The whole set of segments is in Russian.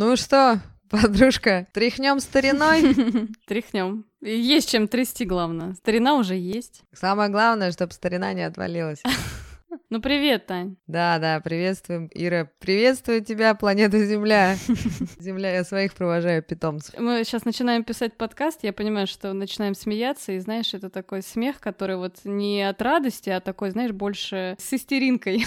Ну что, подружка, тряхнем стариной? Тряхнем. Есть чем трясти, главное. Старина уже есть. Самое главное, чтобы старина не отвалилась. Ну, привет, Тань. Да, да, приветствуем, Ира. Приветствую тебя, планета Земля. Земля, я своих провожаю питомцев. Мы сейчас начинаем писать подкаст, я понимаю, что начинаем смеяться, и знаешь, это такой смех, который вот не от радости, а такой, знаешь, больше с истеринкой.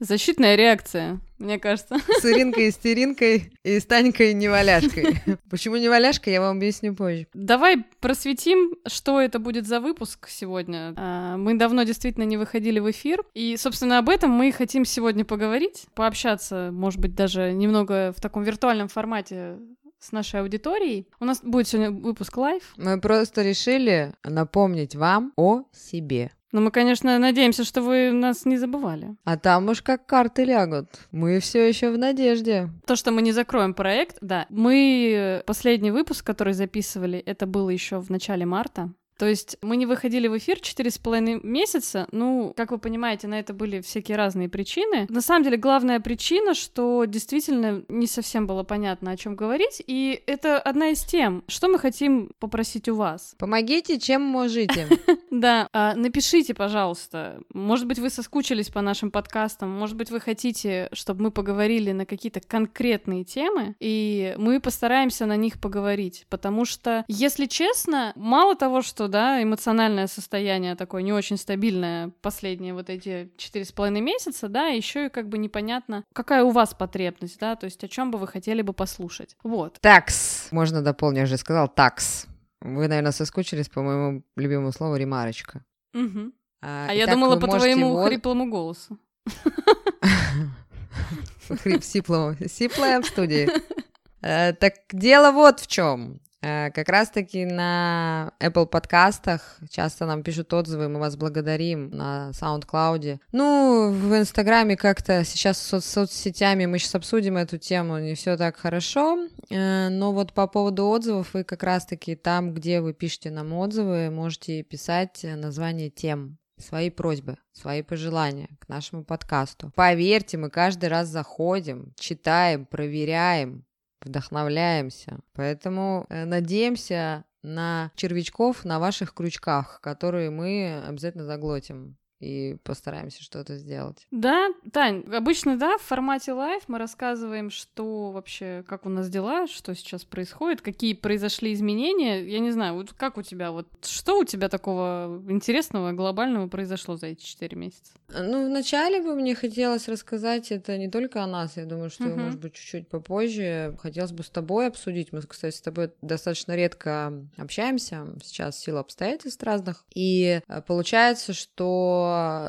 Защитная реакция, мне кажется. С Иринкой, истеринкой и с Танькой неваляшкой. Почему неваляшка, я вам объясню позже. Давай просветим, что это будет за выпуск сегодня. А, мы давно действительно не выходили в эфир, и, собственно, об этом мы хотим сегодня поговорить, пообщаться, может быть, даже немного в таком виртуальном формате с нашей аудиторией. У нас будет сегодня выпуск live. Мы просто решили напомнить вам о себе. Но мы, конечно, надеемся, что вы нас не забывали. А там уж как карты лягут. Мы все еще в надежде. То, что мы не закроем проект, да. Мы последний выпуск, который записывали, это было еще в начале марта. То есть мы не выходили в эфир четыре с половиной месяца. Ну, как вы понимаете, на это были всякие разные причины. На самом деле, главная причина, что действительно не совсем было понятно, о чем говорить. И это одна из тем, что мы хотим попросить у вас. Помогите, чем можете. Да, а, напишите, пожалуйста. Может быть, вы соскучились по нашим подкастам. Может быть, вы хотите, чтобы мы поговорили на какие-то конкретные темы, и мы постараемся на них поговорить. Потому что, если честно, мало того, что да, эмоциональное состояние такое не очень стабильное последние вот эти четыре с половиной месяца, да, еще и как бы непонятно, какая у вас потребность, да, то есть о чем бы вы хотели бы послушать. Вот. Такс. Можно дополнить, я уже сказал такс. Вы, наверное, соскучились по моему любимому слову ремарочка. Угу. А, а я думала по твоему его... хриплому голосу. Хрип сиплому. Сиплая в студии. Э, так дело вот в чем. Э, как раз-таки на Apple подкастах часто нам пишут отзывы, мы вас благодарим на SoundCloud. Ну, в Инстаграме как-то сейчас с соцсетями мы сейчас обсудим эту тему, не все так хорошо, э, но вот по поводу отзывов вы как раз-таки там, где вы пишете нам отзывы, можете писать название тем, свои просьбы, свои пожелания к нашему подкасту. Поверьте, мы каждый раз заходим, читаем, проверяем, вдохновляемся. Поэтому э, надеемся на червячков на ваших крючках, которые мы обязательно заглотим и постараемся что-то сделать. Да, Тань, обычно, да, в формате live мы рассказываем, что вообще, как у нас дела, что сейчас происходит, какие произошли изменения. Я не знаю, вот как у тебя, вот что у тебя такого интересного, глобального произошло за эти четыре месяца? Ну, вначале бы мне хотелось рассказать это не только о нас, я думаю, что, uh-huh. может быть, чуть-чуть попозже. Хотелось бы с тобой обсудить. Мы, кстати, с тобой достаточно редко общаемся сейчас в силу обстоятельств разных. И э, получается, что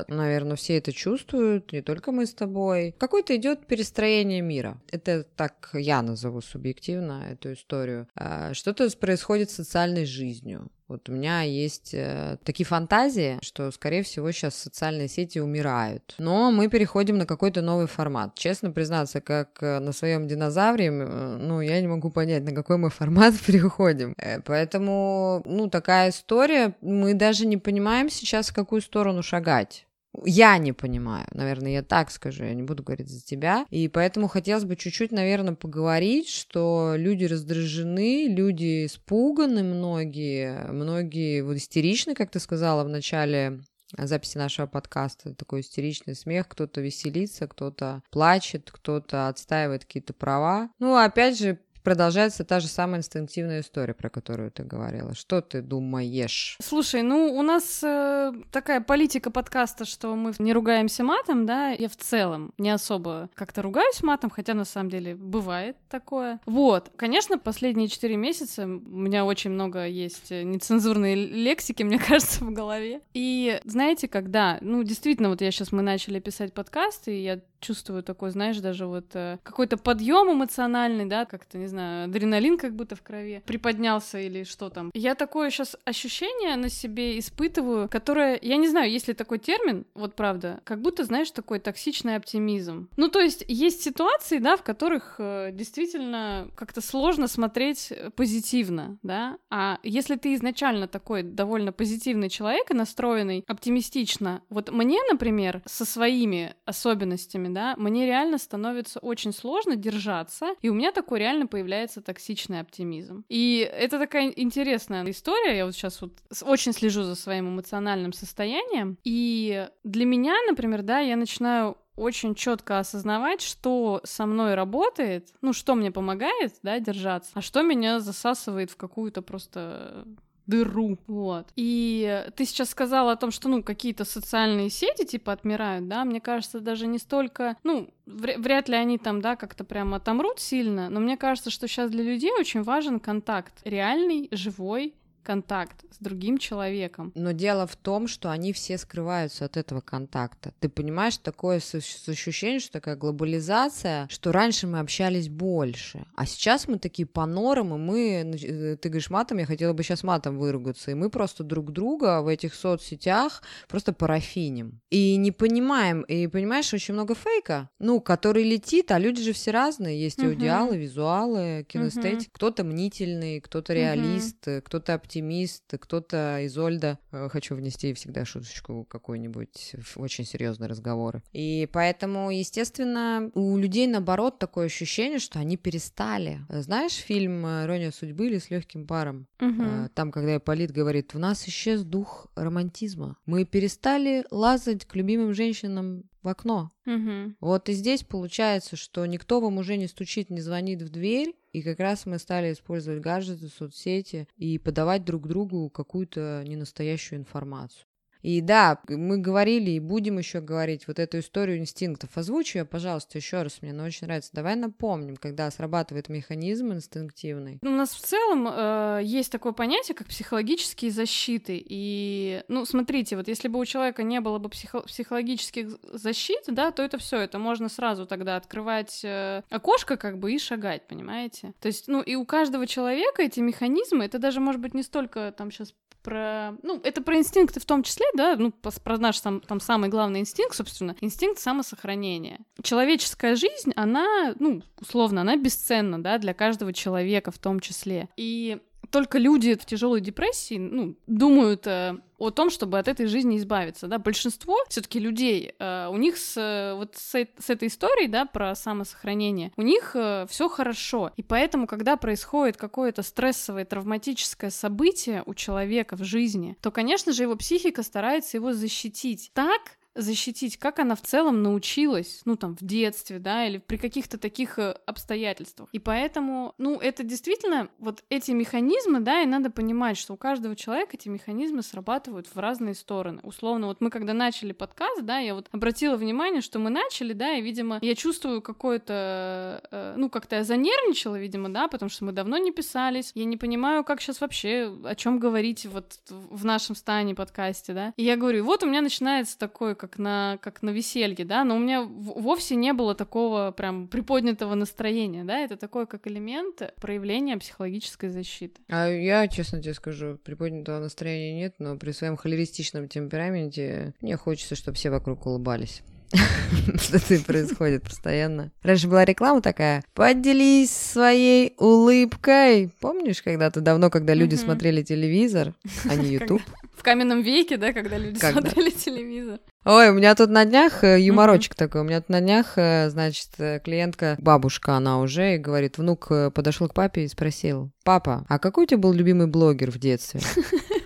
наверное, все это чувствуют, не только мы с тобой. Какое-то идет перестроение мира. Это так я назову субъективно эту историю. А, что-то происходит с социальной жизнью. Вот у меня есть э, такие фантазии, что, скорее всего, сейчас социальные сети умирают. Но мы переходим на какой-то новый формат. Честно признаться, как э, на своем динозавре, э, ну, я не могу понять, на какой мы формат переходим. Э, поэтому, ну, такая история. Мы даже не понимаем сейчас, в какую сторону шагать. Я не понимаю, наверное, я так скажу, я не буду говорить за тебя. И поэтому хотелось бы чуть-чуть, наверное, поговорить, что люди раздражены, люди испуганы многие, многие вот истеричны, как ты сказала в начале записи нашего подкаста. Такой истеричный смех. Кто-то веселится, кто-то плачет, кто-то отстаивает какие-то права. Ну, опять же, продолжается та же самая инстинктивная история, про которую ты говорила. Что ты думаешь? Слушай, ну у нас э, такая политика подкаста, что мы не ругаемся матом, да, я в целом не особо как-то ругаюсь матом, хотя на самом деле бывает такое. Вот, конечно, последние четыре месяца у меня очень много есть нецензурной лексики, мне кажется, в голове. И знаете, когда, ну действительно, вот я сейчас мы начали писать подкасты, и я чувствую такой, знаешь, даже вот э, какой-то подъем эмоциональный, да, как-то, не знаю, адреналин как будто в крови приподнялся или что там. Я такое сейчас ощущение на себе испытываю, которое, я не знаю, есть ли такой термин, вот правда, как будто, знаешь, такой токсичный оптимизм. Ну, то есть есть ситуации, да, в которых э, действительно как-то сложно смотреть позитивно, да, а если ты изначально такой довольно позитивный человек и настроенный оптимистично, вот мне, например, со своими особенностями, вами, да, мне реально становится очень сложно держаться, и у меня такой реально появляется токсичный оптимизм. И это такая интересная история, я вот сейчас вот очень слежу за своим эмоциональным состоянием, и для меня, например, да, я начинаю очень четко осознавать, что со мной работает, ну, что мне помогает, да, держаться, а что меня засасывает в какую-то просто дыру, вот. И ты сейчас сказала о том, что, ну, какие-то социальные сети, типа, отмирают, да, мне кажется, даже не столько, ну, вряд ли они там, да, как-то прямо отомрут сильно, но мне кажется, что сейчас для людей очень важен контакт, реальный, живой, контакт с другим человеком. Но дело в том, что они все скрываются от этого контакта. Ты понимаешь, такое ощущение, что такая глобализация, что раньше мы общались больше, а сейчас мы такие по норам, и мы, э, ты говоришь матом, я хотела бы сейчас матом выругаться, и мы просто друг друга в этих соцсетях просто парафиним. И не понимаем, и понимаешь, очень много фейка, ну, который летит, а люди же все разные, есть uh-huh. аудиалы, визуалы, кинестетик, кто-то мнительный, кто-то реалист, uh-huh. кто-то оптимист, оптимист, кто-то Изольда. Э, хочу внести всегда шуточку какую-нибудь в очень серьезные разговоры. И поэтому, естественно, у людей наоборот такое ощущение, что они перестали. Знаешь фильм «Ирония судьбы» или «С легким паром»? Угу. Там, когда Полит говорит, в нас исчез дух романтизма. Мы перестали лазать к любимым женщинам в окно. Угу. Вот и здесь получается, что никто вам уже не стучит, не звонит в дверь, и как раз мы стали использовать гаджеты, соцсети и подавать друг другу какую-то ненастоящую информацию. И да, мы говорили и будем еще говорить вот эту историю инстинктов. Озвучу я, пожалуйста, еще раз, мне она очень нравится. Давай напомним, когда срабатывает механизм инстинктивный. У нас в целом э, есть такое понятие, как психологические защиты. И, ну, смотрите, вот если бы у человека не было бы психо- психологических защит, да, то это все, это можно сразу тогда открывать э, окошко как бы и шагать, понимаете? То есть, ну, и у каждого человека эти механизмы, это даже может быть не столько там сейчас про... Ну, это про инстинкты в том числе, да, ну, про наш там, там самый главный инстинкт, собственно, инстинкт самосохранения. Человеческая жизнь, она, ну, условно, она бесценна, да, для каждого человека в том числе. И только люди в тяжелой депрессии, ну, думают э, о том, чтобы от этой жизни избавиться, да. Большинство все-таки людей, э, у них с вот с, с этой историей, да, про самосохранение, у них э, все хорошо, и поэтому, когда происходит какое-то стрессовое, травматическое событие у человека в жизни, то, конечно же, его психика старается его защитить так, защитить, как она в целом научилась, ну, там, в детстве, да, или при каких-то таких э, обстоятельствах. И поэтому, ну, это действительно, вот эти механизмы, да, и надо понимать, что у каждого человека эти механизмы срабатывают в разные стороны. Условно, вот мы когда начали подкаст, да, я вот обратила внимание, что мы начали, да, и, видимо, я чувствую какое-то, э, ну, как-то я занервничала, видимо, да, потому что мы давно не писались, я не понимаю, как сейчас вообще, о чем говорить вот в нашем стане подкасте, да. И я говорю, вот у меня начинается такое, как как на, как на веселье, да, но у меня вовсе не было такого прям приподнятого настроения, да, это такой как элемент проявления психологической защиты. А я, честно тебе скажу, приподнятого настроения нет, но при своем холеристичном темпераменте мне хочется, чтобы все вокруг улыбались. Что-то происходит постоянно. Раньше была реклама такая. Поделись своей улыбкой. Помнишь, когда-то давно, когда люди смотрели телевизор, а не YouTube? В каменном веке, да, когда люди смотрели телевизор. Ой, у меня тут на днях э, юморочек mm-hmm. такой. У меня тут на днях, э, значит, э, клиентка, бабушка она уже, и говорит, внук подошел к папе и спросил, папа, а какой у тебя был любимый блогер в детстве?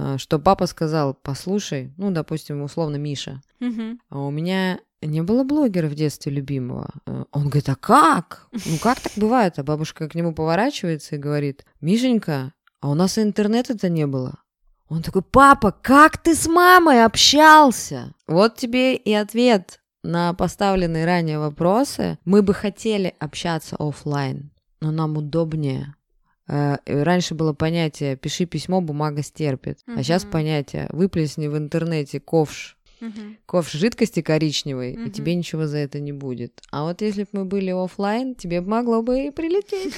А, что папа сказал, послушай, ну, допустим, условно Миша, а у меня не было блогера в детстве любимого. Он говорит, а как? Ну как так бывает? А бабушка к нему поворачивается и говорит, Мишенька, а у нас интернета-то не было. Он такой, папа, как ты с мамой общался? Вот тебе и ответ на поставленные ранее вопросы. Мы бы хотели общаться офлайн, но нам удобнее. Э, раньше было понятие «пиши письмо, бумага стерпит», uh-huh. а сейчас понятие «выплесни в интернете ковш Угу. Ковш жидкости коричневой, угу. и тебе ничего за это не будет. А вот если бы мы были офлайн, тебе могло бы и прилететь.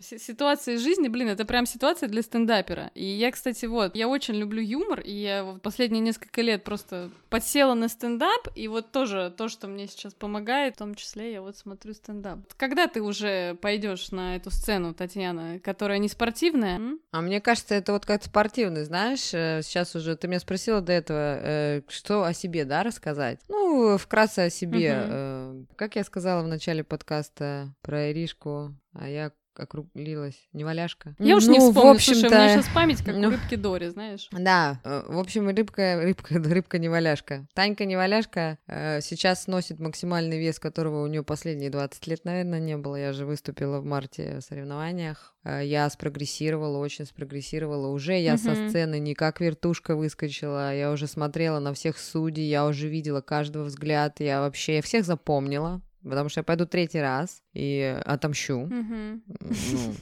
Ситуация жизни, блин, это прям ситуация для стендапера. И я, кстати, вот, я очень люблю юмор, и я в последние несколько лет просто подсела на стендап, и вот тоже то, что мне сейчас помогает, в том числе я вот смотрю стендап. Когда ты уже пойдешь на эту сцену, Татьяна, которая не спортивная? А мне кажется, это вот как спортивный, знаешь, э, сейчас уже ты меня спросила до этого, э, что о себе, да, рассказать? Ну, вкратце о себе. Угу. Э, как я сказала в начале подкаста про Иришку, а я округлилась. Не валяшка. Я уж ну, не вспомню, в общем-то... слушай, у меня сейчас память как ну, у рыбки Дори, знаешь. Да, э, в общем, рыбка, рыбка, рыбка не валяшка. Танька не валяшка э, сейчас носит максимальный вес, которого у нее последние 20 лет, наверное, не было. Я же выступила в марте в соревнованиях. Э, я спрогрессировала, очень спрогрессировала. Уже я со сцены не как вертушка выскочила, я уже смотрела на всех судей, я уже видела каждого взгляд, я вообще всех запомнила потому что я пойду третий раз и отомщу. Ну,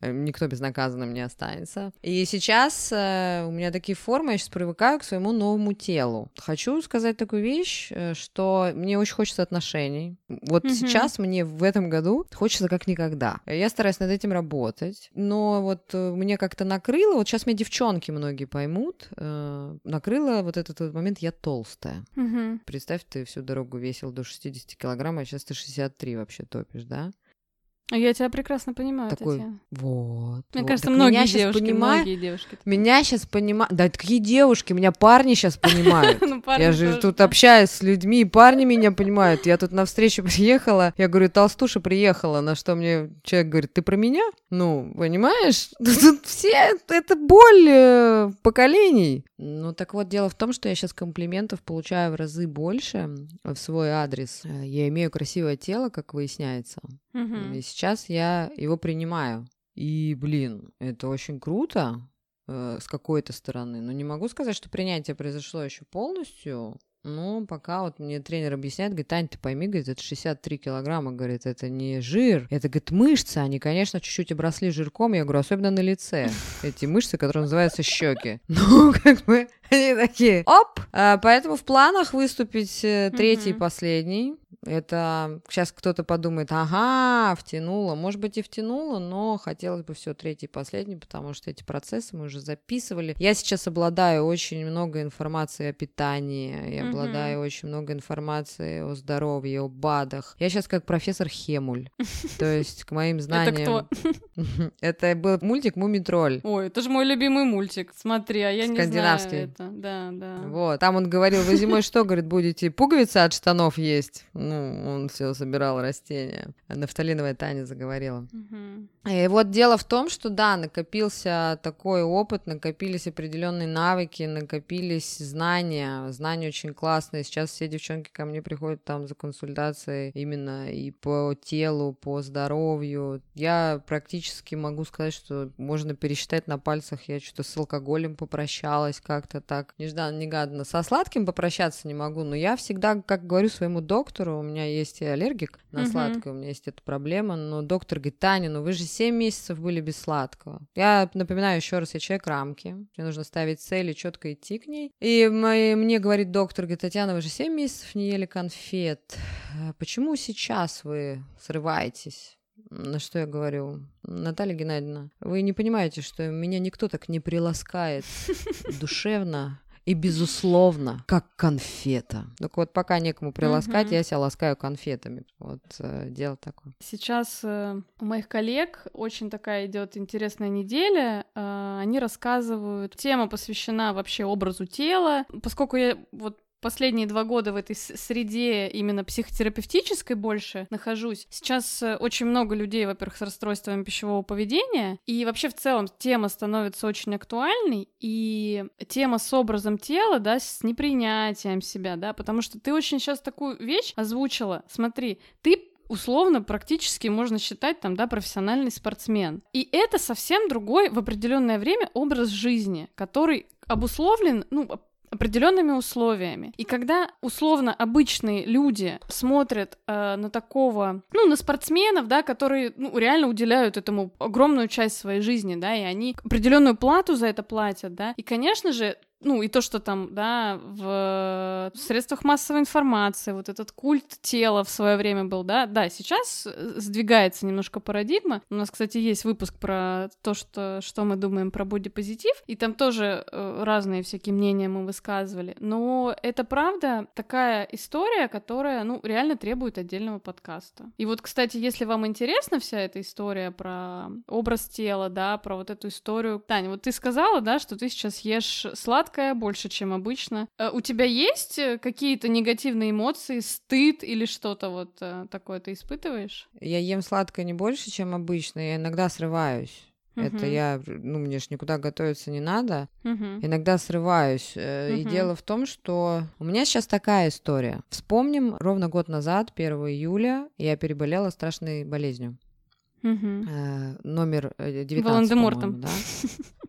никто безнаказанным не останется. И сейчас э, у меня такие формы, я сейчас привыкаю к своему новому телу. Хочу сказать такую вещь, э, что мне очень хочется отношений. Вот mm-hmm. сейчас мне в этом году хочется как никогда. Я стараюсь над этим работать, но вот э, мне как-то накрыло, вот сейчас меня девчонки многие поймут, э, накрыло вот этот вот момент «я толстая». Mm-hmm. Представь, ты всю дорогу весил до 60 килограмм, а сейчас ты 63 вообще топишь, да? Я тебя прекрасно понимаю, Такой, Татьяна. Вот. Мне вот. кажется, так многие меня девушки, понимаю, многие девушки. Меня сейчас понимают. Да, какие девушки? Меня парни сейчас понимают. ну, я же тут общаюсь с людьми, и парни меня понимают. Я тут на встречу приехала, я говорю, толстуша приехала, на что мне человек говорит, ты про меня? Ну, понимаешь? Тут все, это боль э, поколений. Ну, так вот, дело в том, что я сейчас комплиментов получаю в разы больше в свой адрес. Э, я имею красивое тело, как выясняется. Угу. И сейчас я его принимаю. И, блин, это очень круто э, с какой-то стороны. Но не могу сказать, что принятие произошло еще полностью. Ну, пока вот мне тренер объясняет, говорит, Тань, ты пойми, говорит, это 63 килограмма, говорит, это не жир, это, говорит, мышцы, они, конечно, чуть-чуть обросли жирком, я говорю, особенно на лице, эти мышцы, которые называются щеки. Ну, как бы, они такие, оп! А, поэтому в планах выступить э, третий, последний, это сейчас кто-то подумает, ага, втянула. Может быть и втянула, но хотелось бы все третий и последний, потому что эти процессы мы уже записывали. Я сейчас обладаю очень много информации о питании, я обладаю очень много информации о здоровье, о БАДах. Я сейчас как профессор Хемуль. То есть к моим знаниям... Это кто? Это был мультик «Мумитроль». Ой, это же мой любимый мультик. Смотри, а я не знаю это. Да, да. Вот, там он говорил, вы зимой что, говорит, будете пуговицы от штанов есть? Ну, он все собирал растения. Нафталиновая Таня заговорила. Угу. И вот дело в том, что да, накопился такой опыт, накопились определенные навыки, накопились знания. Знания очень классные. Сейчас все девчонки ко мне приходят там за консультацией именно и по телу, по здоровью. Я практически могу сказать, что можно пересчитать на пальцах. Я что-то с алкоголем попрощалась как-то так. Нежданно-негаданно. Со сладким попрощаться не могу, но я всегда, как говорю своему доктору, у меня есть и аллергик на угу. сладкое, у меня есть эта проблема, но доктор говорит, Таня, ну вы же 7 месяцев были без сладкого. Я напоминаю еще раз, я человек рамки, мне нужно ставить цели, четко идти к ней. И мои, мне говорит доктор, говорит, Татьяна, вы же 7 месяцев не ели конфет. Почему сейчас вы срываетесь? На что я говорю? Наталья Геннадьевна, вы не понимаете, что меня никто так не приласкает душевно, и, безусловно, как конфета. Так вот, пока некому приласкать, угу. я себя ласкаю конфетами. Вот э, дело такое. Сейчас э, у моих коллег очень такая идет интересная неделя. Э, они рассказывают. Тема посвящена вообще образу тела. Поскольку я вот последние два года в этой среде именно психотерапевтической больше нахожусь. Сейчас э, очень много людей, во-первых, с расстройствами пищевого поведения, и вообще в целом тема становится очень актуальной, и тема с образом тела, да, с непринятием себя, да, потому что ты очень сейчас такую вещь озвучила. Смотри, ты условно практически можно считать там, да, профессиональный спортсмен. И это совсем другой в определенное время образ жизни, который обусловлен, ну, определенными условиями. И когда условно обычные люди смотрят э, на такого, ну, на спортсменов, да, которые ну, реально уделяют этому огромную часть своей жизни, да, и они определенную плату за это платят, да, и, конечно же, ну, и то, что там, да, в средствах массовой информации, вот этот культ тела в свое время был, да, да, сейчас сдвигается немножко парадигма. У нас, кстати, есть выпуск про то, что, что мы думаем про бодипозитив, и там тоже э, разные всякие мнения мы высказывали. Но это правда такая история, которая, ну, реально требует отдельного подкаста. И вот, кстати, если вам интересна вся эта история про образ тела, да, про вот эту историю... Таня, вот ты сказала, да, что ты сейчас ешь сладкое, сладкое больше, чем обычно. Э, у тебя есть э, какие-то негативные эмоции, стыд или что-то вот э, такое ты испытываешь? Я ем сладкое не больше, чем обычно. Я иногда срываюсь. Uh-huh. Это я, ну, мне ж никуда готовиться не надо. Uh-huh. Иногда срываюсь. Uh-huh. И дело в том, что у меня сейчас такая история. Вспомним, ровно год назад, 1 июля, я переболела страшной болезнью. Э, номер 19, Волан-де-Мортом. Да?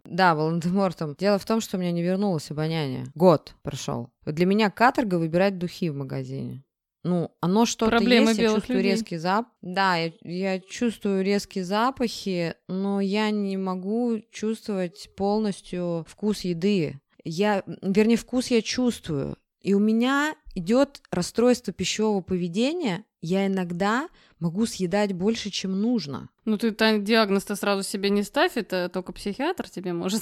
Да, Волан-де-Мортом. Дело в том, что у меня не вернулось обоняние. Год прошел. Для меня каторга выбирать духи в магазине. Ну, оно что-то Проблемы есть, я чувствую людей. резкий запах. Да, я, я чувствую резкие запахи, но я не могу чувствовать полностью вкус еды. Я, вернее, вкус я чувствую. И у меня идет расстройство пищевого поведения. Я иногда могу съедать больше, чем нужно. Ну, ты диагноз-то сразу себе не ставь, это только психиатр тебе может.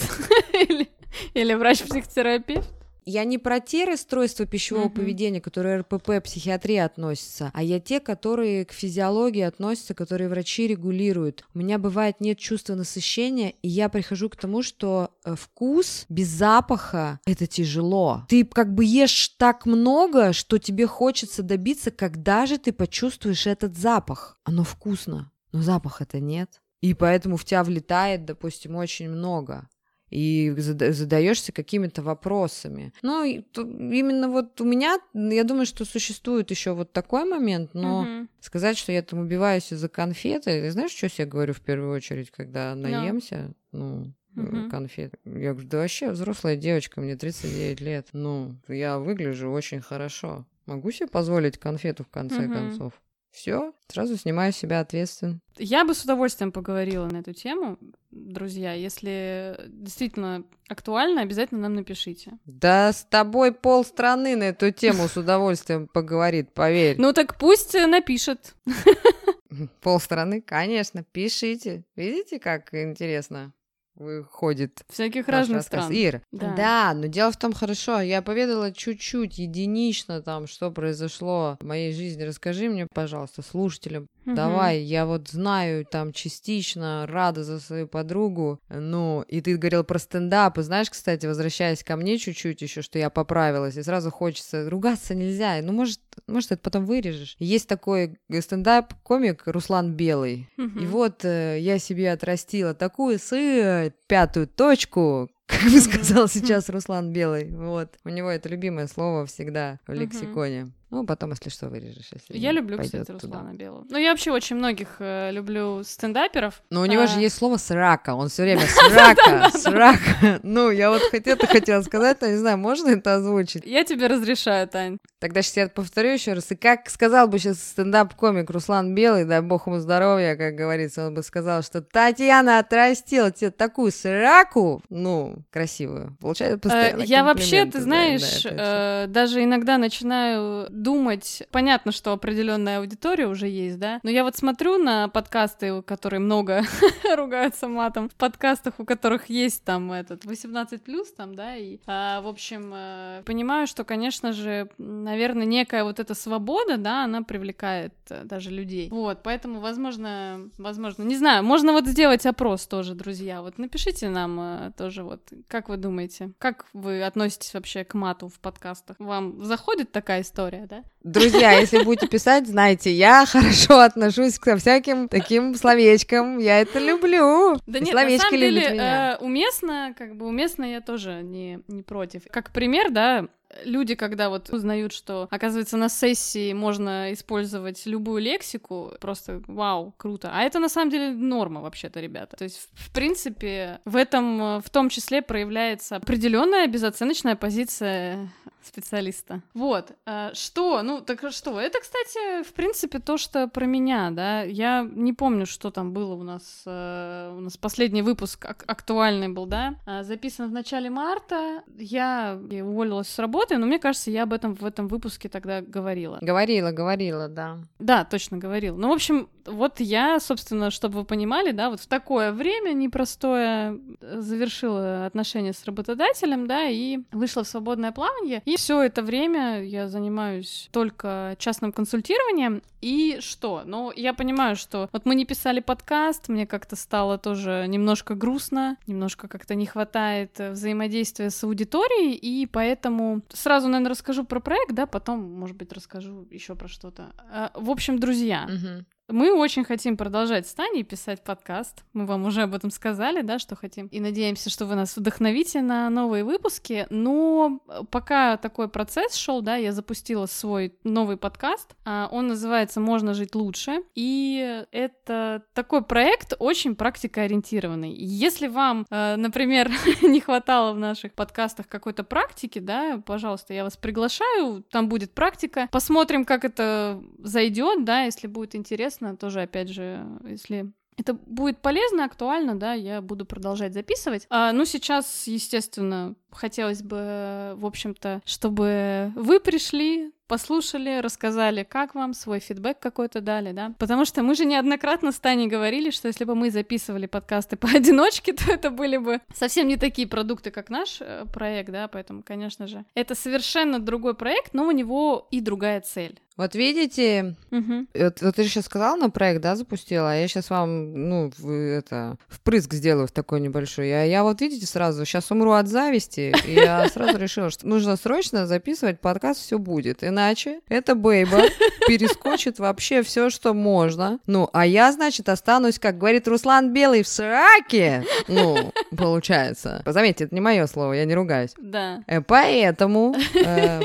или врач-психотерапевт я не про те расстройства пищевого mm-hmm. поведения, которые РПП, психиатрия относятся, а я те, которые к физиологии относятся, которые врачи регулируют. У меня бывает нет чувства насыщения, и я прихожу к тому, что э, вкус без запаха — это тяжело. Ты как бы ешь так много, что тебе хочется добиться, когда же ты почувствуешь этот запах. Оно вкусно, но запаха это нет. И поэтому в тебя влетает, допустим, очень много и задаешься какими-то вопросами. Ну, именно вот у меня, я думаю, что существует еще вот такой момент, но угу. сказать, что я там убиваюсь из-за конфеты, ты знаешь, что я говорю в первую очередь, когда наемся? No. Ну, угу. конфет. Я говорю, да вообще взрослая девочка, мне 39 лет. Ну, я выгляжу очень хорошо. Могу себе позволить конфету в конце угу. концов? Все, сразу снимаю с себя ответственность. Я бы с удовольствием поговорила на эту тему, друзья. Если действительно актуально, обязательно нам напишите. Да с тобой полстраны на эту тему с удовольствием поговорит, поверь. Ну так пусть напишет. Полстраны, конечно, пишите. Видите, как интересно? Выходит. Всяких разных рассказ. стран. Ир, да. да, но дело в том, хорошо, я поведала чуть-чуть, единично там, что произошло в моей жизни. Расскажи мне, пожалуйста, слушателям, угу. давай, я вот знаю там частично, рада за свою подругу, ну, и ты говорил про стендап, и знаешь, кстати, возвращаясь ко мне чуть-чуть еще, что я поправилась, и сразу хочется, ругаться нельзя, ну, может, может, это потом вырежешь. Есть такой стендап-комик Руслан Белый, угу. и вот э, я себе отрастила такую сыр пятую точку, как бы сказал сейчас Руслан Белый. Вот. У него это любимое слово всегда в лексиконе. Ну, потом, если что, вырежешь. Если я люблю, кстати, Руслана туда. Белого. Ну, я вообще очень многих э, люблю стендаперов. Но у него а... же есть слово «срака». Он все время «срака», «срака». Ну, я вот это хотела сказать, но не знаю, можно это озвучить? Я тебе разрешаю, Тань. Тогда сейчас я повторю еще раз. И как сказал бы сейчас стендап-комик Руслан Белый, дай бог ему здоровья, как говорится, он бы сказал, что Татьяна отрастила тебе такую сраку, ну, красивую. Получается постоянно Я вообще, ты знаешь, э, даже иногда начинаю думать, понятно, что определенная аудитория уже есть, да, но я вот смотрю на подкасты, которые много ругаются матом, в подкастах, у которых есть там этот 18 плюс там, да, и, а, в общем, а, понимаю, что, конечно же, наверное, некая вот эта свобода, да, она привлекает а, даже людей. Вот, поэтому, возможно, возможно, не знаю, можно вот сделать опрос тоже, друзья, вот напишите нам а, тоже вот, как вы думаете, как вы относитесь вообще к мату в подкастах? Вам заходит такая история? Да? Друзья, если будете писать, знайте, я хорошо отношусь к всяким таким словечкам, я это люблю. Да нет, Словечки на самом деле, э, уместно, как бы уместно я тоже не, не против. Как пример, да, люди, когда вот узнают, что, оказывается, на сессии можно использовать любую лексику, просто вау, круто. А это на самом деле норма вообще-то, ребята. То есть, в принципе, в этом в том числе проявляется определенная безоценочная позиция специалиста. Вот. А, что? Ну, так что? Это, кстати, в принципе, то, что про меня, да. Я не помню, что там было у нас. Э, у нас последний выпуск актуальный был, да. Записан в начале марта. Я уволилась с работы, но мне кажется, я об этом в этом выпуске тогда говорила. Говорила, говорила, да. Да, точно говорила. Ну, в общем, Вот я, собственно, чтобы вы понимали, да, вот в такое время непростое э, завершила отношения с работодателем, да, и вышла в свободное плавание. И все это время я занимаюсь только частным консультированием. И что? Ну, я понимаю, что вот мы не писали подкаст, мне как-то стало тоже немножко грустно, немножко как-то не хватает э, взаимодействия с аудиторией, и поэтому сразу, наверное, расскажу про проект, да, потом, может быть, расскажу еще про что-то. А, в общем, друзья, Мгм. Мы очень хотим продолжать с Таней писать подкаст. Мы вам уже об этом сказали, да, что хотим. И надеемся, что вы нас вдохновите на новые выпуски. Но э, пока такой процесс шел, да, я запустила свой новый подкаст. А, Он называется «Можно жить лучше». И это такой проект очень практикоориентированный. Если вам, э, например, не хватало в наших подкастах какой-то практики, да, пожалуйста, я вас приглашаю. Там будет практика. Посмотрим, как это зайдет, да, если будет интересно, тоже, опять же, если это будет полезно, актуально, да, я буду продолжать записывать. А, ну, сейчас, естественно, хотелось бы, в общем-то, чтобы вы пришли, послушали, рассказали, как вам, свой фидбэк какой-то дали, да. Потому что мы же неоднократно с Таней говорили, что если бы мы записывали подкасты поодиночке, то это были бы совсем не такие продукты, как наш э, проект, да, поэтому, конечно же, это совершенно другой проект, но у него и другая цель. Вот видите, Мгм. вот, вот ты же сейчас сказала на проект, да, запустила, а я сейчас вам, ну, в, это, впрыск сделаю в такой небольшой. А я вот, видите, сразу, сейчас умру от зависти, и я сразу решила, что нужно срочно записывать подкаст «Все будет», иначе эта бейба перескочит вообще все, что можно. Ну, а я, значит, останусь, как говорит Руслан Белый, в сраке, ну, получается. Заметьте, это не мое слово, я не ругаюсь. Да. Э, Поэтому, э,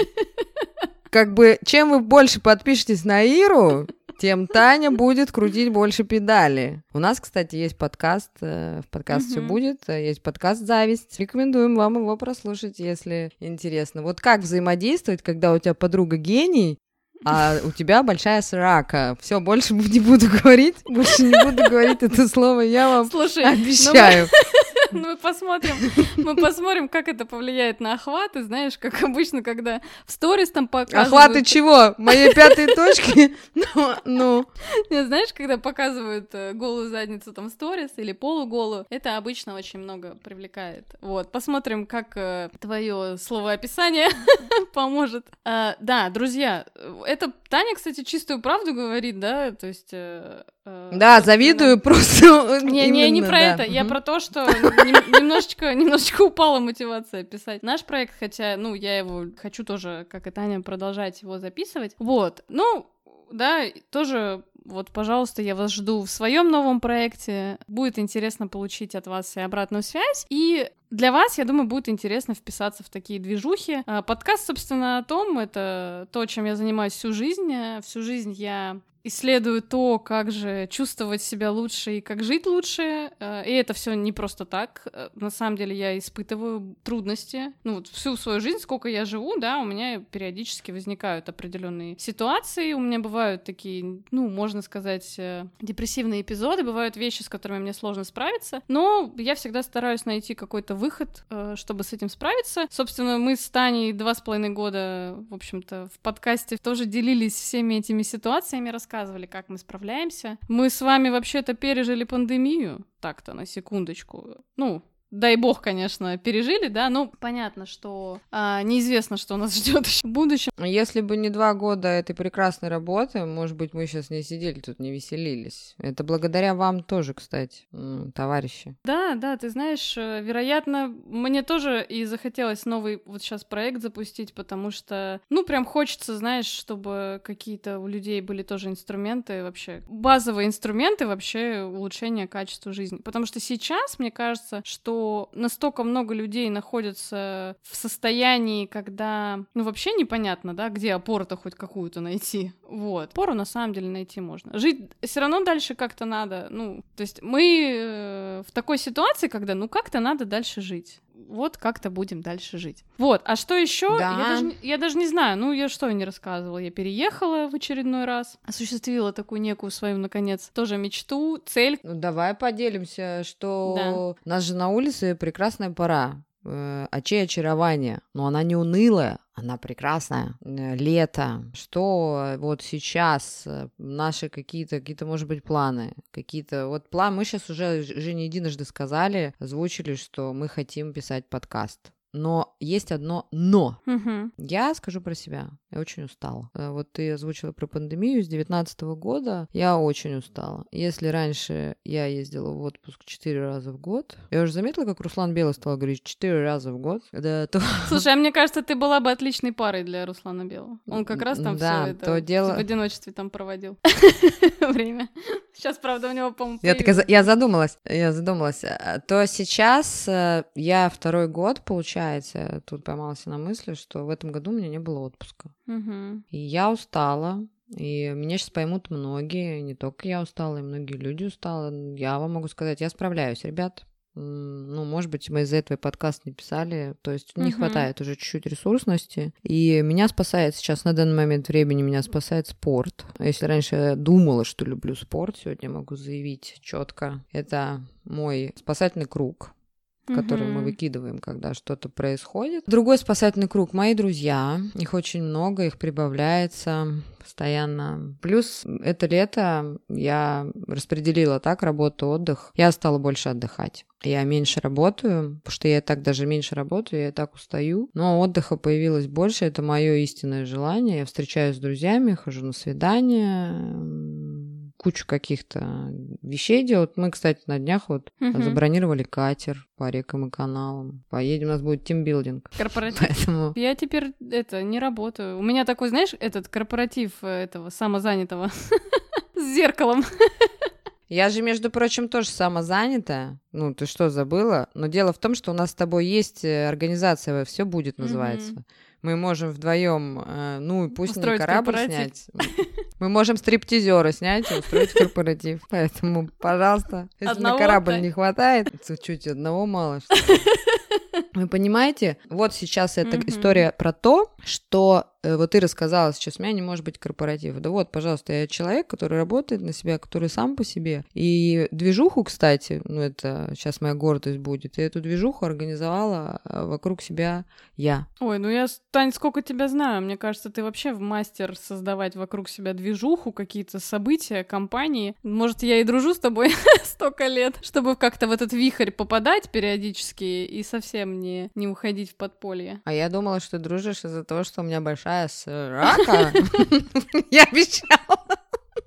как бы, чем вы больше подпишетесь на Иру, тем Таня будет крутить больше педали. У нас, кстати, есть подкаст, э, в подкаст все будет, э, есть подкаст «Зависть». Рекомендуем вам его прослушать, если интересно. Вот как взаимодействовать, когда у тебя подруга гений, а у тебя большая срака. Все, больше не буду говорить, больше не буду говорить это слово, я вам Слушай, обещаю. Ну, мы посмотрим, мы посмотрим, как это повлияет на охваты. Знаешь, как обычно, когда в сторис там показывают... Охваты чего? Моей пятой точки? Ну, ну. Знаешь, когда показывают э, голую задницу там в сторис или полуголую, это обычно очень много привлекает. Вот, посмотрим, как твое словоописание поможет. А, да, друзья, э, это Таня, кстати, чистую правду говорит, да, то есть... э, Да, завидую просто. Не, не, не про да. это. Я про то, что нем- немножечко, немножечко упала мотивация писать наш проект, хотя, ну, я его хочу тоже, как и Таня, продолжать его записывать. Вот. Ну, да, тоже вот, пожалуйста, я вас жду в своем новом проекте. Будет интересно получить от вас и обратную связь. И для вас, я думаю, будет интересно вписаться в такие движухи. А, Подкаст, собственно, о том, это то, чем я занимаюсь всю жизнь. Всю жизнь я исследую то, как же чувствовать себя лучше и как жить лучше. Э, И это все не просто так. Э, На самом деле я испытываю трудности. Ну вот всю свою жизнь, сколько я живу, да, у меня периодически возникают определенные ситуации. У меня бывают такие, ну, можно сказать, э, депрессивные эпизоды, бывают вещи, с которыми мне сложно справиться. Но я всегда стараюсь найти какой-то выход, чтобы с этим справиться. Собственно, мы с Таней два с половиной года, в общем-то, в подкасте тоже делились всеми этими ситуациями, рассказывали, как мы справляемся. Мы с вами вообще-то пережили пандемию, так-то, на секундочку. Ну, дай бог, конечно, пережили, да, но понятно, что а, неизвестно, что нас ждет в будущем. Если бы не два года этой прекрасной работы, может быть, мы сейчас не сидели тут, не веселились. Это благодаря вам тоже, кстати, товарищи. Да, да, ты знаешь, э, вероятно, мне тоже и захотелось новый вот сейчас проект запустить, потому что, ну, прям хочется, знаешь, чтобы какие-то у людей были тоже инструменты вообще, базовые инструменты вообще улучшения качества жизни. Потому что сейчас, мне кажется, что настолько много людей находятся в состоянии, когда, ну, вообще непонятно, да, где опору-то хоть какую-то найти. Вот. Опору на самом деле найти можно. Жить все равно дальше как-то надо, ну, то есть мы э, в такой ситуации, когда, ну, как-то надо дальше жить. Вот как-то будем дальше жить. Вот, а что еще? Да. Я, даже, не- я даже не знаю, ну, я что не рассказывала. Я переехала в очередной раз, осуществила такую некую свою, наконец, тоже мечту, цель. Ну, давай поделимся, что у нас же на улице прекрасная пора. э, очей очарования. Но она не унылая, она прекрасная. Э, лето, что вот сейчас э, наши какие-то, какие-то, может быть, планы, какие-то, вот план, мы сейчас уже, уже не единожды сказали, озвучили, что мы хотим писать подкаст. Но есть одно но. Угу. Я скажу про себя. Я очень устала. Э, вот ты озвучила про пандемию с 2019 года. Я очень устала. Если раньше я ездила в отпуск 4 раза в год, я уже заметила, как Руслан Белый стал говорить 4 раза в год. Да, то... Слушай, а мне кажется, ты была бы отличной парой для Руслана Белого. Он как раз там да, все это то дело... в одиночестве там проводил время. Сейчас, правда, у него, по-моему, я, так, я задумалась, я задумалась. Э, то сейчас э, я второй год, получается, тут поймалась на мысли, что в этом году у меня не было отпуска. Угу. И я устала, и меня сейчас поймут многие, не только я устала, и многие люди устала. Я вам могу сказать, я справляюсь, ребят. Ну, может быть, мы из-за этого подкаст не писали, то есть не uh хватает уже чуть-чуть ресурсности. И меня спасает сейчас на данный момент времени, меня спасает спорт. Если раньше я думала, что люблю спорт, сегодня могу заявить четко, это мой спасательный круг в который мы выкидываем, когда что-то происходит. Другой спасательный круг — мои друзья. Их очень много, их прибавляется постоянно. Плюс это лето я распределила так работу, отдых. Я стала больше отдыхать. Я меньше работаю, потому что я так даже меньше работаю, я так устаю. Но отдыха появилось больше, это мое истинное желание. Я встречаюсь с друзьями, хожу на свидания, кучу каких-то вещей делать. Мы, кстати, на днях вот угу. забронировали катер по рекам и каналам. Поедем, у нас будет тимбилдинг. Корпоратив. Поэтому... Я теперь это не работаю. У меня такой, знаешь, этот корпоратив э, этого самозанятого с зеркалом. Я же, между прочим, тоже самозанятая. Ну, ты что, забыла? Но дело в том, что у нас с тобой есть э, организация, все будет называется. Mm-hmm. Мы можем вдвоем, э, ну, пусть Устроить не корабль снять. Мы можем стриптизера снять и устроить корпоратив. Поэтому, пожалуйста, если Одного на корабль не хватает, чуть одного мало что. Вы понимаете? Вот сейчас эта история про то, что Э, вот ты рассказала сейчас, у меня не может быть корпоратива. Да вот, пожалуйста, я человек, который работает на себя, который сам по себе. И движуху, кстати, ну это сейчас моя гордость будет, и эту движуху организовала э, вокруг себя я. Ой, ну я, Тань, сколько тебя знаю, мне кажется, ты вообще в мастер создавать вокруг себя движуху, какие-то события, компании. Может, я и дружу с тобой столько лет, чтобы как-то в этот вихрь попадать периодически и совсем не, не уходить в подполье. А я думала, что дружишь из-за того, что у меня большая большая с рака. Я обещала.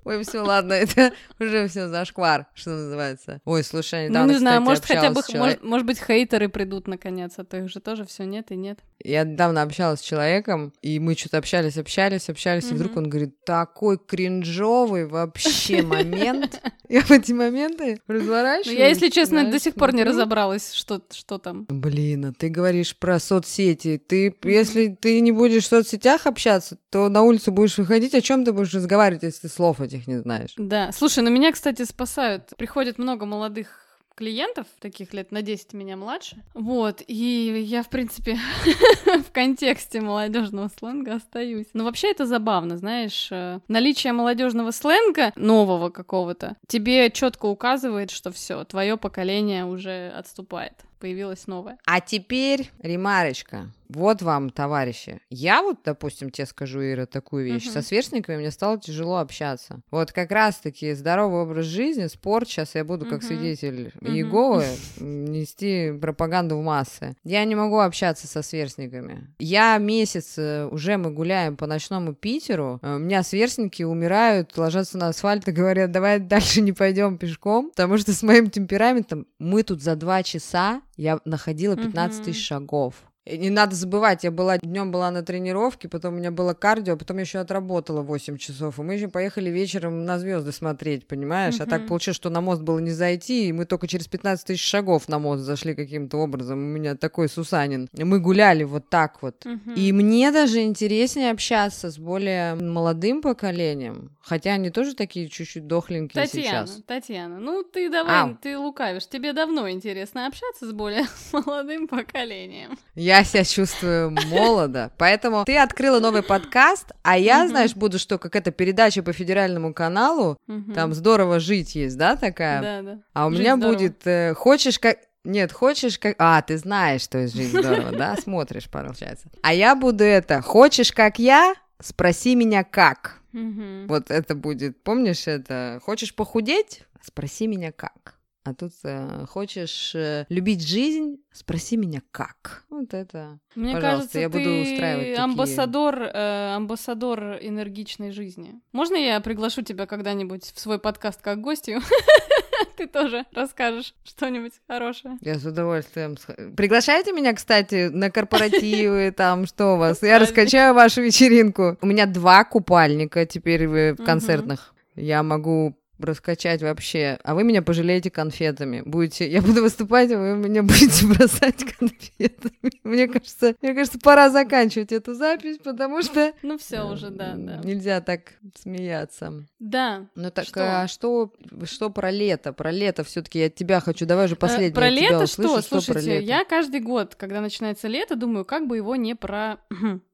Ой, все, ладно, это уже все зашквар, что называется. Ой, слушай, недавно, Ну, не знаю, кстати, может, хотя бы, может, может быть, хейтеры придут наконец, а то их же тоже все нет и нет. Я недавно общалась с человеком, и мы что-то общались, общались, общались, mm-hmm. и вдруг он говорит, такой кринжовый вообще момент. Я в эти моменты разворачиваюсь. Ну, я, если честно, до сих пор не разобралась, что, что там. Блин, а ты говоришь про соцсети. Ты, если ты не будешь в соцсетях общаться, то на улицу будешь выходить, о чем ты будешь разговаривать, если ты слов этих не знаешь? Да. Слушай, ну меня, кстати, спасают. Приходит много молодых клиентов, таких лет на 10 меня младше. Вот, и я, в принципе, в контексте молодежного сленга остаюсь. Но вообще это забавно, знаешь, э, наличие молодежного сленга, нового какого-то, тебе четко указывает, что все, твое поколение уже отступает появилась новая. А теперь ремарочка. Вот вам, товарищи. Я вот, допустим, тебе скажу, Ира, такую вещь. Uh-huh. Со сверстниками мне стало тяжело общаться. Вот как раз-таки здоровый образ жизни, спорт. Сейчас я буду как uh-huh. свидетель uh-huh. Иеговы нести пропаганду в массы. Я не могу общаться со сверстниками. Я месяц э, уже мы гуляем по ночному Питеру. Э, у меня сверстники умирают, ложатся на асфальт и говорят, давай дальше не пойдем пешком, потому что с моим темпераментом мы тут за два часа я находила 15 тысяч шагов. Не надо забывать, я была днем была на тренировке, потом у меня было кардио, потом еще отработала 8 часов. И мы еще поехали вечером на звезды смотреть, понимаешь? Uh-huh. А так получилось, что на мост было не зайти, и мы только через 15 тысяч шагов на мост зашли каким-то образом. У меня такой Сусанин. Мы гуляли вот так вот. Uh-huh. И мне даже интереснее общаться с более молодым поколением. Хотя они тоже такие чуть-чуть дохленькие Татьяна, сейчас. Татьяна, ну ты давай, Ау. ты лукавишь. Тебе давно интересно общаться с более молодым поколением. Я я себя чувствую молодо. Поэтому ты открыла новый подкаст, а я, знаешь, буду, что как это передача по федеральному каналу, там здорово жить есть, да, такая? Да, да. А у меня будет, э, хочешь как Нет, хочешь как... А, ты знаешь, что из жизни здорово, да? Смотришь, получается. А я буду это. Хочешь как я? Спроси меня как. Вот это будет. Помнишь это? Хочешь похудеть? Спроси меня как. А тут э, хочешь э, любить жизнь, спроси меня как. Вот это. Мне Пожалуйста, кажется, я ты буду устраивать такие... амбассадор, э, амбассадор энергичной жизни. Можно я приглашу тебя когда-нибудь в свой подкаст как гостью? Ты тоже расскажешь что-нибудь хорошее. Я с удовольствием. Приглашайте меня, кстати, на корпоративы, там что у вас. Я раскачаю вашу вечеринку. У меня два купальника теперь в концертных. Я могу раскачать вообще. А вы меня пожалеете конфетами. Будете, я буду выступать, а вы меня будете бросать конфетами. Мне кажется, мне кажется, пора заканчивать эту запись, потому что... Ну все уже, да, да. Нельзя так смеяться. Да. Ну так, что? а что, что про лето? Про лето все-таки я от тебя хочу. Давай же э, последнее. Про лето что? Слушайте, я каждый год, когда начинается лето, думаю, как бы его не про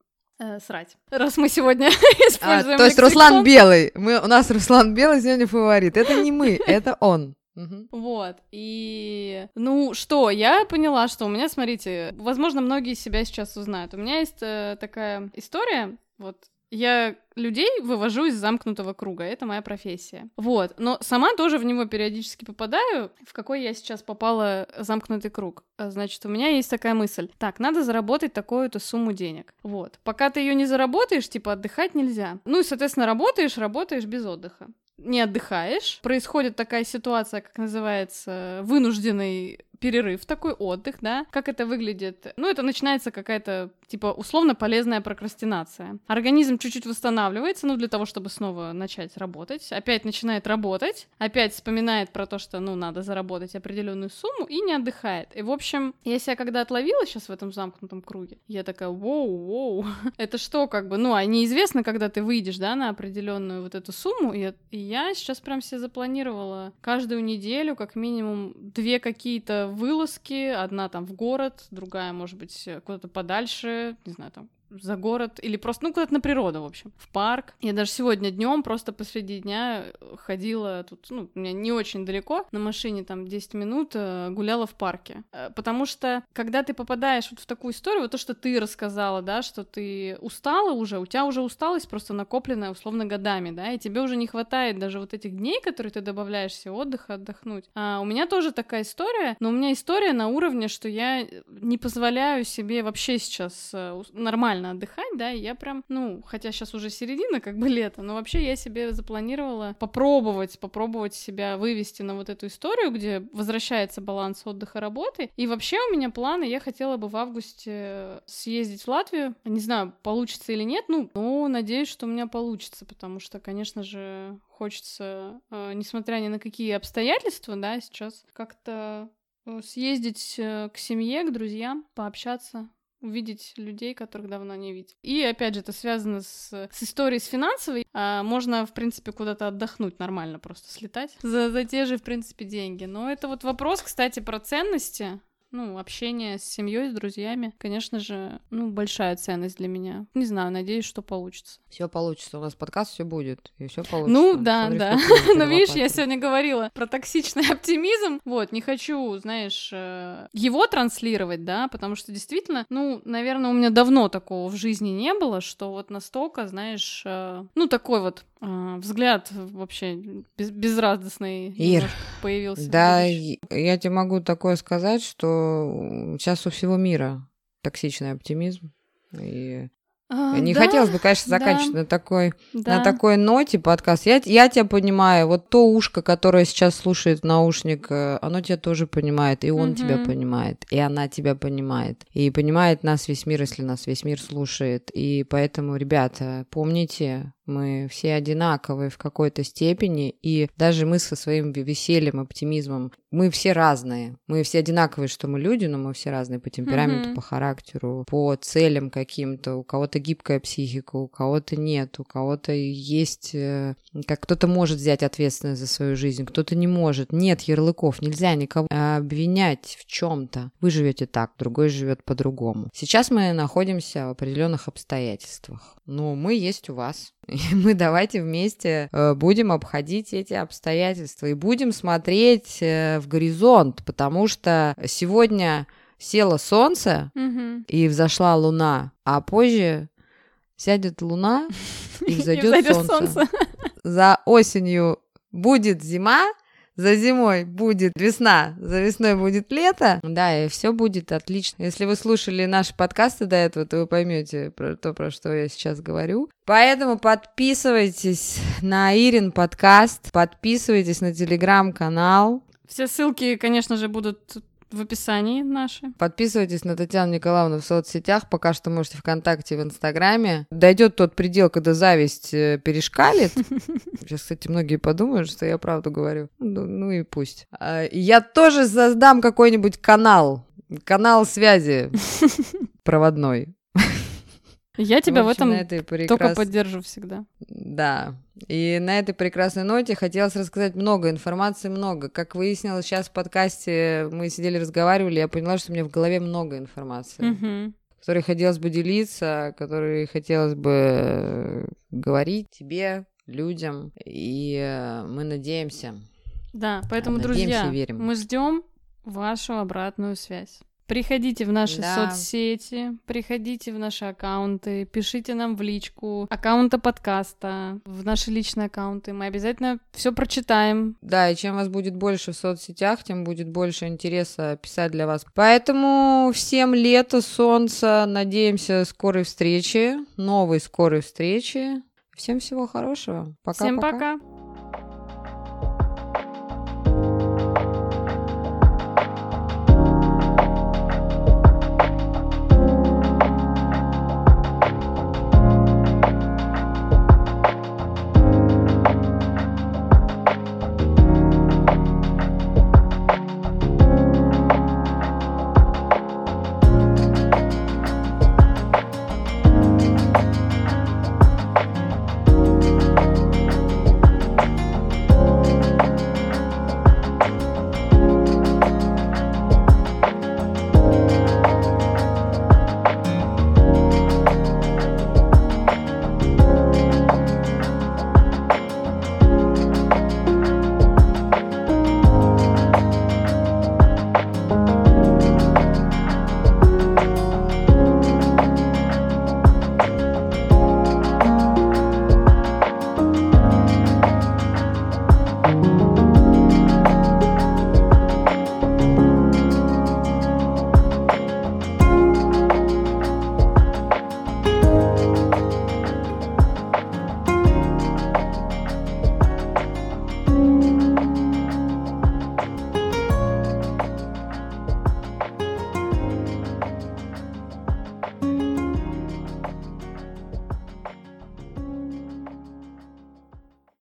э, срать. Раз мы сегодня используем. А, то есть Руслан Белый. Мы, у нас Руслан Белый сегодня фаворит. Это не мы, это он. Вот. И ну что, я поняла, что у меня, смотрите, возможно, многие себя сейчас узнают. У меня есть э, такая история. Вот я людей вывожу из замкнутого круга, это моя профессия. Вот, но сама тоже в него периодически попадаю. В какой я сейчас попала замкнутый круг? А, значит, у меня есть такая мысль. Так, надо заработать такую-то сумму денег. Вот. Пока ты ее не заработаешь, типа, отдыхать нельзя. Ну и, соответственно, работаешь, работаешь без отдыха не отдыхаешь, происходит такая ситуация, как называется, вынужденный перерыв, такой отдых, да. Как это выглядит? Ну, это начинается какая-то, типа, условно полезная прокрастинация. Организм чуть-чуть восстанавливается, ну, для того, чтобы снова начать работать. Опять начинает работать, опять вспоминает про то, что, ну, надо заработать определенную сумму и не отдыхает. И, в общем, я себя когда отловила сейчас в этом замкнутом круге, я такая, воу, воу, это что, как бы, ну, а неизвестно, когда ты выйдешь, да, на определенную вот эту сумму, и, и я сейчас прям себе запланировала каждую неделю как минимум две какие-то вылазки, одна там в город, другая, может быть, куда-то подальше, не знаю, там за город или просто, ну, куда-то на природу, в общем, в парк. Я даже сегодня днем просто посреди дня ходила тут, ну, у меня не очень далеко, на машине там 10 минут э, гуляла в парке. Э, потому что, когда ты попадаешь вот в такую историю, вот то, что ты рассказала, да, что ты устала уже, у тебя уже усталость просто накопленная условно годами, да, и тебе уже не хватает даже вот этих дней, которые ты добавляешь себе отдыха, отдохнуть. А у меня тоже такая история, но у меня история на уровне, что я не позволяю себе вообще сейчас э, нормально нормально отдыхать, да, и я прям, ну, хотя сейчас уже середина, как бы лето, но вообще я себе запланировала попробовать, попробовать себя вывести на вот эту историю, где возвращается баланс отдыха работы, и вообще у меня планы, я хотела бы в августе съездить в Латвию, не знаю, получится или нет, ну, но надеюсь, что у меня получится, потому что, конечно же, хочется, э, несмотря ни на какие обстоятельства, да, сейчас как-то э, съездить э, к семье, к друзьям, пообщаться, увидеть людей, которых давно не видел. И опять же, это связано с, с историей с финансовой. А, можно, в принципе, куда-то отдохнуть нормально, просто слетать за, за те же, в принципе, деньги. Но это вот вопрос, кстати, про ценности ну, общение с семьей, с друзьями, конечно же, ну, большая ценность для меня. Не знаю, надеюсь, что получится. Все получится. У нас подкаст все будет, и все получится. Ну, да, Смотри, да. Но видишь, я сегодня говорила про токсичный оптимизм. Вот, не хочу, знаешь, э, его транслировать, да, потому что действительно, ну, наверное, у меня давно такого в жизни не было, что вот настолько, знаешь, э, ну, такой вот э, взгляд вообще без, безрадостный Ир, появился. Да, я тебе могу такое сказать, что сейчас у всего мира токсичный оптимизм. И а, не да, хотелось бы, конечно, заканчивать да, на такой да. на такой ноте подкаст. Я, я тебя понимаю. Вот то ушко, которое сейчас слушает наушник, э, оно тебя тоже понимает, и он угу. тебя понимает, и она тебя понимает, и понимает нас весь мир, если нас весь мир слушает. И поэтому, ребята, помните, мы все одинаковые в какой-то степени, и даже мы со своим весельем, оптимизмом, мы все разные. Мы все одинаковые, что мы люди, но мы все разные по темпераменту, mm-hmm. по характеру, по целям каким-то. У кого-то гибкая психика, у кого-то нет, у кого-то есть... Э, как кто-то может взять ответственность за свою жизнь, кто-то не может. Нет ярлыков, нельзя никого обвинять в чем то Вы живете так, другой живет по-другому. Сейчас мы находимся в определенных обстоятельствах. Но мы есть у вас И мы давайте вместе э, будем обходить эти обстоятельства и будем смотреть э, в горизонт, потому что сегодня село солнце Мгм. и взошла луна, а позже сядет луна и взойдет солнце. солнце. За осенью будет зима, за зимой будет весна, за весной будет лето. Да, и все будет отлично. Если вы слушали наши подкасты до этого, то вы поймете про то, про что я сейчас говорю. Поэтому подписывайтесь на Ирин подкаст, подписывайтесь на телеграм-канал, Все ссылки, конечно же, будут в описании наши. Подписывайтесь на Татьяну Николаевну в соцсетях, пока что можете ВКонтакте, в Инстаграме. Дойдет тот предел, когда зависть э, перешкалит. Сейчас, кстати, многие подумают, что я правду говорю. Ну, ну и пусть. А, Я тоже создам какой-нибудь канал. Канал связи проводной. Я тебя в, общем, этом на этой только прекрас- поддержу всегда. Да. И на этой прекрасной ноте хотелось рассказать много информации, много. Как выяснилось сейчас в подкасте, мы сидели, разговаривали, я поняла, что у меня в голове много информации, Мгм. которой хотелось бы делиться, которой хотелось бы э, говорить тебе, людям. И э, мы надеемся. Да, поэтому, Надеемся друзья, верим. мы ждем вашу обратную связь. Приходите в наши Да. соцсети, приходите в наши аккаунты, пишите нам в личку аккаунта подкаста, в наши личные аккаунты. Мы обязательно все прочитаем. Да, и чем вас будет больше в соцсетях, тем будет больше интереса писать для вас. Поэтому всем лето, солнца, надеемся скорой встречи, новой скорой встречи. Всем всего хорошего. Пока-пока. Всем пока.